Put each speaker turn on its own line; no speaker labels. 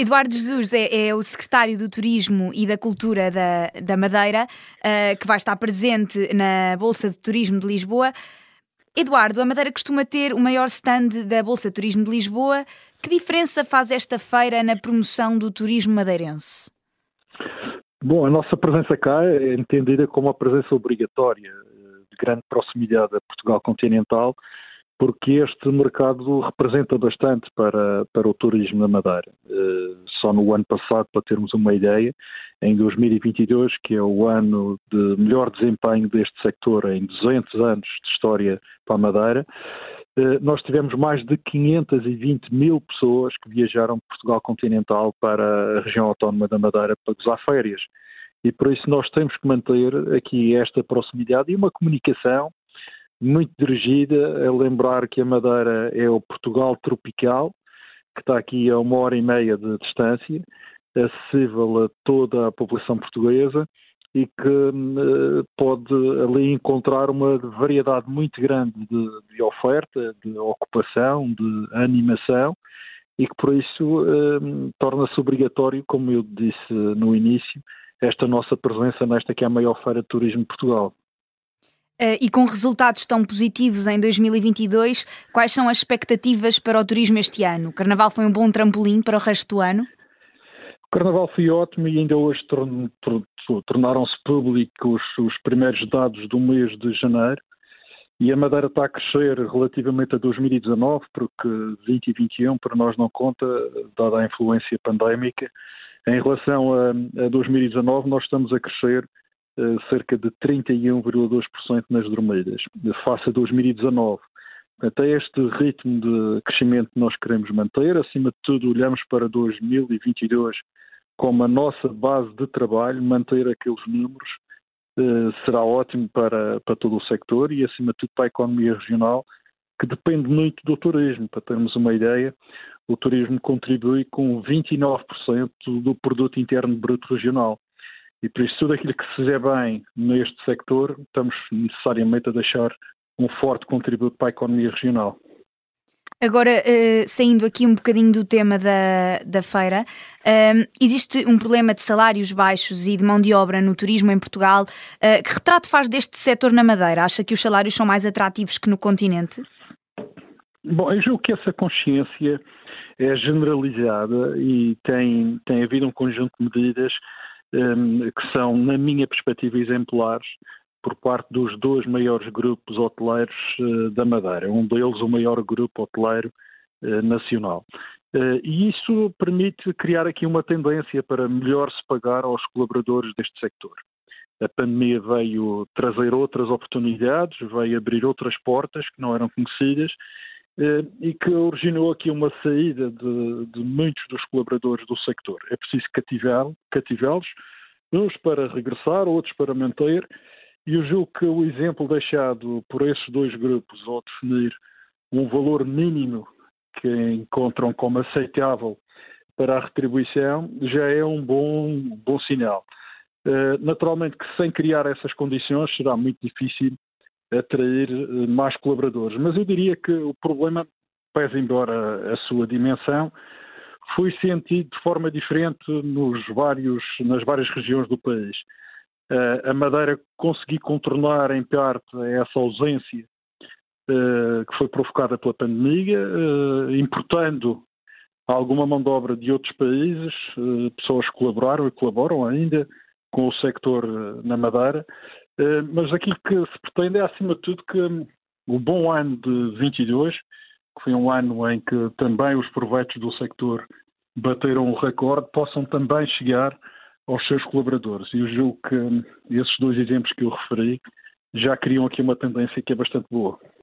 Eduardo Jesus é, é, o secretário do Turismo e da Cultura da, da Madeira, uh, que vai estar presente na Bolsa de Turismo de Lisboa. Eduardo, a Madeira costuma ter o maior stand da Bolsa de Turismo de Lisboa. Que diferença faz esta feira na promoção do turismo madeirense?
Bom, a nossa presença cá é entendida como uma presença obrigatória, de grande proximidade a Portugal continental, porque este mercado representa bastante para, para o turismo na Madeira. Uh, só no ano passado, para termos uma ideia, em 2022, que é o ano de melhor desempenho deste sector em 200 anos de história para a Madeira, uh, nós tivemos mais de 520 mil pessoas que viajaram de Portugal continental para a região autónoma da Madeira para gozar férias. E por isso nós temos que manter aqui esta proximidade e uma comunicação muito dirigida a lembrar que a Madeira é o Portugal tropical, que está aqui a uma hora e meia de distância, acessível a toda a população portuguesa e que uh, pode ali encontrar uma variedade muito grande de, de, oferta, de ocupação, de animação e que por isso uh, torna-se obrigatório, como eu disse no início, esta nossa presença nesta que é a maior feira de turismo de Portugal.
Uh, e com resultados tão positivos em 2022, quais são as expectativas para o turismo este ano? O Carnaval foi um bom trampolim para o resto do ano?
O Carnaval foi ótimo e ainda hoje tornaram-se públicos os primeiros dados do mês de janeiro. E a Madeira está a crescer relativamente a 2019, porque 2021 para nós não conta, dada a influência pandémica. Em relação a, a 2019, nós estamos a crescer cerca de 31,2% nas dormeiras, face a 2019. Portanto, é este ritmo de crescimento que nós queremos manter. Acima de tudo, olhamos para 2022 como a nossa base de trabalho, manter aqueles números eh, será ótimo para, para todo o sector e, acima de tudo, para a economia regional, que depende muito do turismo. Para termos uma ideia, o turismo contribui com 29% do produto interno bruto regional. E por isso, tudo aquilo que se fizer bem neste sector, estamos necessariamente a deixar um forte contributo para a economia regional.
Agora, uh, saindo aqui um bocadinho do tema da, da feira, uh, existe um problema de salários baixos e de mão de obra no turismo em Portugal. Uh, que retrato faz deste setor na Madeira? Acha que os salários são mais atrativos que no continente?
Bom, eu julgo que essa consciência é generalizada e tem, tem havido um conjunto de medidas que são, na minha perspectiva, exemplares por parte dos dois maiores grupos hoteleiros uh, da Madeira. Um deles, o maior grupo hoteleiro uh, nacional. Uh, e isso permite criar aqui uma tendência para melhor se pagar aos colaboradores deste sector. A pandemia veio trazer outras oportunidades, veio abrir outras portas que não eram conhecidas eh, e que originou aqui uma saída de, de muitos dos colaboradores do sector. É preciso cativá-los, uns para regressar, outros para manter, e eu julgo que o exemplo deixado por esses dois grupos ao definir um valor mínimo que encontram como aceitável para a retribuição já é um bom, bom sinal. Eh, naturalmente que sem criar essas condições será muito difícil atrair eh, mais colaboradores. Mas eu diria que o problema, pese embora a sua dimensão, foi sentido de forma diferente nos vários, nas várias regiões do país. Eh, a Madeira conseguiu contornar em parte essa ausência eh, que foi provocada pela pandemia, importando alguma mão de obra de outros países, pessoas colaboraram e colaboram ainda com o sector na Madeira, mas aquilo que se pretende é, acima de tudo, que o bom ano de 22, que foi um ano em que também os proveitos do sector bateram o recorde, possam também chegar aos seus colaboradores. E eu julgo que esses dois exemplos que eu referi já criam aqui uma tendência que é bastante boa.